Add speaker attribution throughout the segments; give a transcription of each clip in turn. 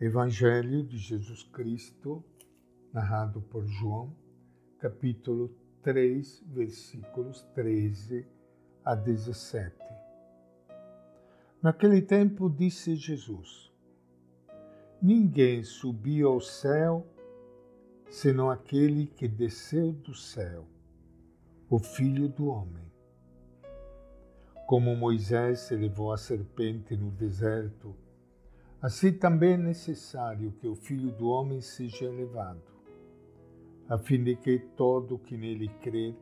Speaker 1: Evangelho de Jesus Cristo, narrado por João, capítulo 3, versículos 13 a 17. Naquele tempo disse Jesus: Ninguém subiu ao céu senão aquele que desceu do céu, o Filho do Homem. Como Moisés elevou a serpente no deserto, assim também é necessário que o Filho do Homem seja elevado, a fim de que todo que nele crer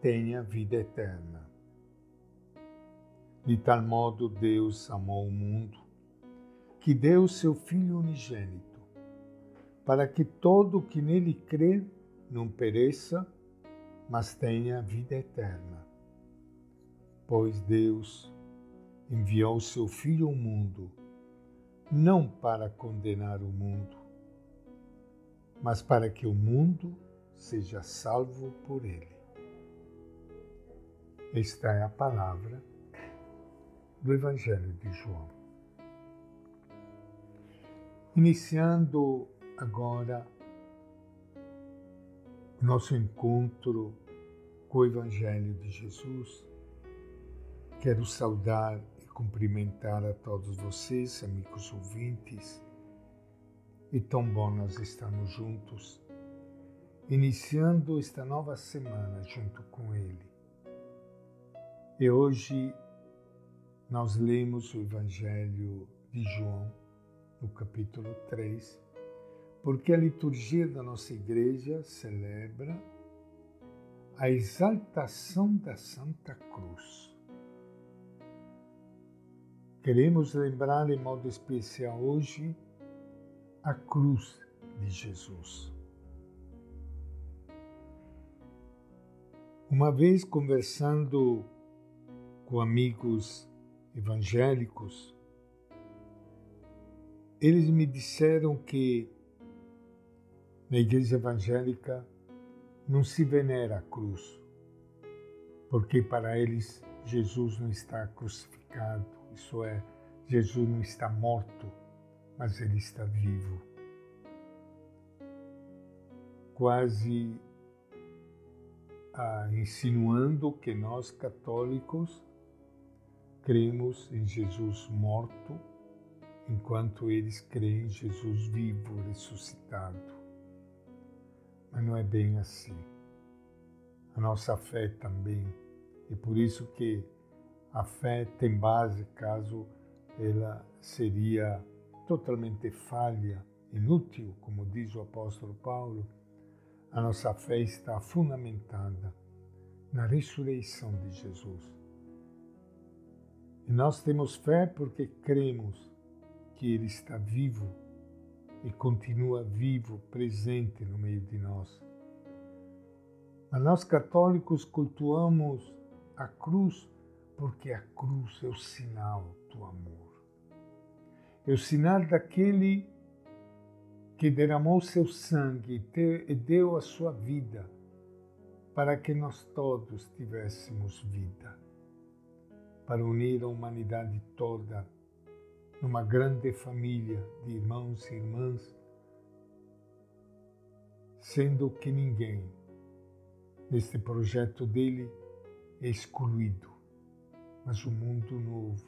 Speaker 1: tenha vida eterna. De tal modo Deus amou o mundo, que deu seu Filho unigênito, para que todo que nele crer não pereça, mas tenha vida eterna. Pois Deus enviou seu Filho ao mundo, não para condenar o mundo, mas para que o mundo seja salvo por ele. Esta é a palavra do Evangelho de João. Iniciando agora o nosso encontro com o Evangelho de Jesus, quero saudar cumprimentar a todos vocês, amigos ouvintes. E tão bom nós estarmos juntos, iniciando esta nova semana junto com Ele. E hoje nós lemos o Evangelho de João, no capítulo 3, porque a liturgia da nossa igreja celebra a exaltação da Santa Cruz. Queremos lembrar em modo especial hoje a cruz de Jesus. Uma vez conversando com amigos evangélicos, eles me disseram que na igreja evangélica não se venera a cruz, porque para eles Jesus não está crucificado, isso é, Jesus não está morto, mas ele está vivo. Quase ah, insinuando que nós católicos cremos em Jesus morto, enquanto eles creem em Jesus vivo, ressuscitado. Mas não é bem assim. A nossa fé também. E por isso que a fé tem base, caso ela seria totalmente falha, inútil, como diz o apóstolo Paulo, a nossa fé está fundamentada na ressurreição de Jesus. E nós temos fé porque cremos que Ele está vivo e continua vivo, presente no meio de nós. Mas nós católicos cultuamos a cruz porque a cruz é o sinal do amor. É o sinal daquele que derramou seu sangue e deu a sua vida para que nós todos tivéssemos vida para unir a humanidade toda numa grande família de irmãos e irmãs, sendo que ninguém neste projeto dele é excluído, mas um mundo novo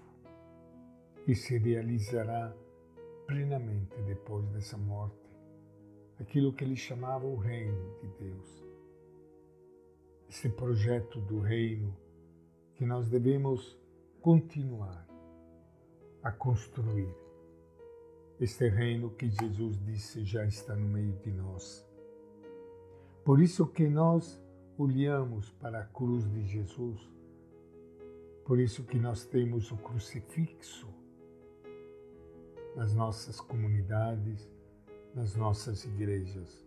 Speaker 1: que se realizará plenamente depois dessa morte, aquilo que ele chamava o reino de Deus. Esse projeto do reino que nós devemos continuar a construir este reino que Jesus disse já está no meio de nós. Por isso que nós olhamos para a cruz de Jesus, por isso que nós temos o crucifixo nas nossas comunidades, nas nossas igrejas.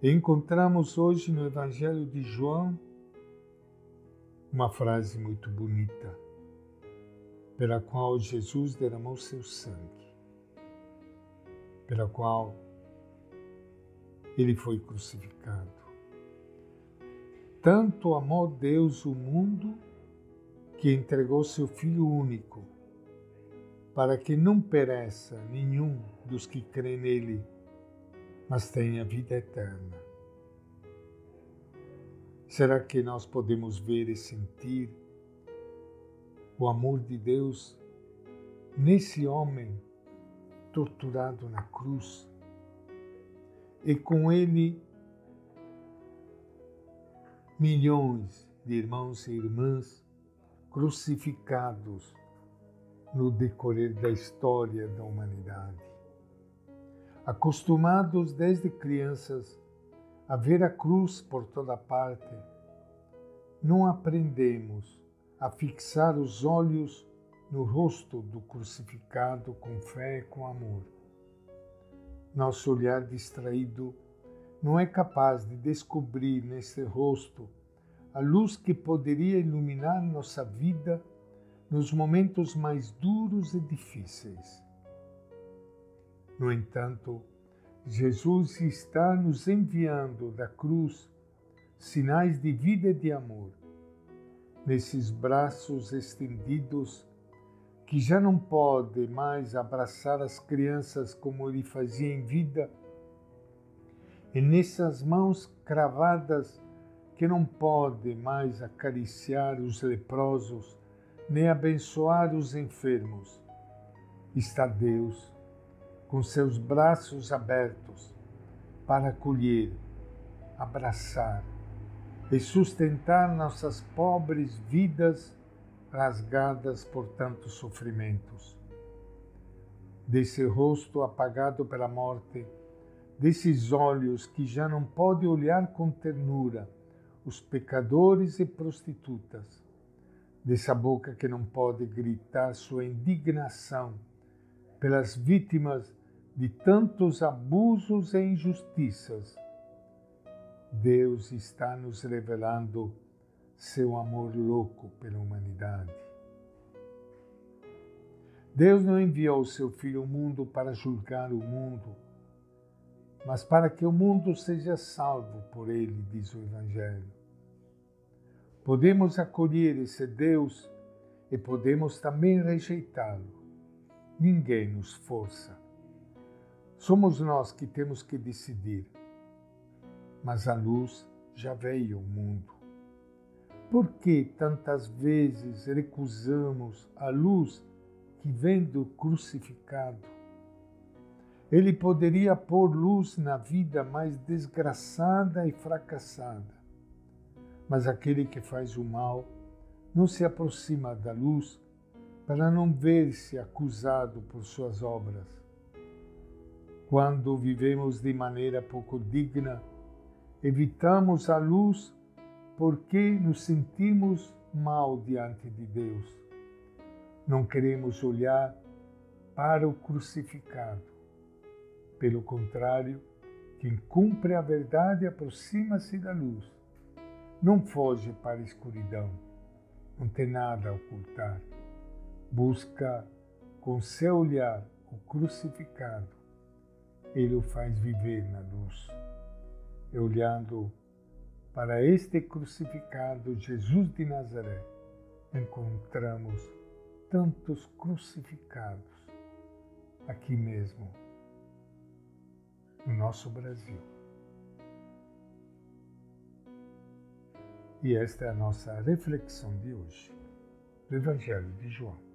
Speaker 1: Encontramos hoje no Evangelho de João uma frase muito bonita, pela qual Jesus derramou seu sangue, pela qual ele foi crucificado. Tanto amou Deus o mundo que entregou seu Filho único, para que não pereça nenhum dos que creem nele, mas tenha vida eterna. Será que nós podemos ver e sentir o amor de Deus nesse homem torturado na cruz e com ele milhões de irmãos e irmãs crucificados no decorrer da história da humanidade. Acostumados desde crianças a ver a cruz por toda parte, não aprendemos a fixar os olhos no rosto do crucificado com fé e com amor. Nosso olhar distraído não é capaz de descobrir nesse rosto a luz que poderia iluminar nossa vida nos momentos mais duros e difíceis. No entanto, Jesus está nos enviando da cruz sinais de vida e de amor. Nesses braços estendidos, que já não pode mais abraçar as crianças como ele fazia em vida, e nessas mãos cravadas que não pode mais acariciar os leprosos nem abençoar os enfermos. Está Deus com seus braços abertos para acolher, abraçar e sustentar nossas pobres vidas rasgadas por tantos sofrimentos. Desse rosto apagado pela morte, desses olhos que já não pode olhar com ternura os pecadores e prostitutas, dessa boca que não pode gritar sua indignação pelas vítimas de tantos abusos e injustiças. Deus está nos revelando seu amor louco pela humanidade. Deus não enviou seu Filho ao mundo para julgar o mundo, mas para que o mundo seja salvo por ele, diz o Evangelho. Podemos acolher esse Deus e podemos também rejeitá-lo. Ninguém nos força. Somos nós que temos que decidir. Mas a luz já veio ao mundo. Por que tantas vezes recusamos a luz que vem do crucificado? Ele poderia pôr luz na vida mais desgraçada e fracassada mas aquele que faz o mal não se aproxima da luz para não ver-se acusado por suas obras. Quando vivemos de maneira pouco digna, evitamos a luz porque nos sentimos mal diante de Deus. Não queremos olhar para o crucificado. Pelo contrário, quem cumpre a verdade aproxima-se da luz não foge para a escuridão, não tem nada a ocultar. Busca com seu olhar o crucificado, ele o faz viver na luz. E olhando para este crucificado, Jesus de Nazaré, encontramos tantos crucificados aqui mesmo, no nosso Brasil. E esta é a nossa reflexão de hoje do Evangelho de João.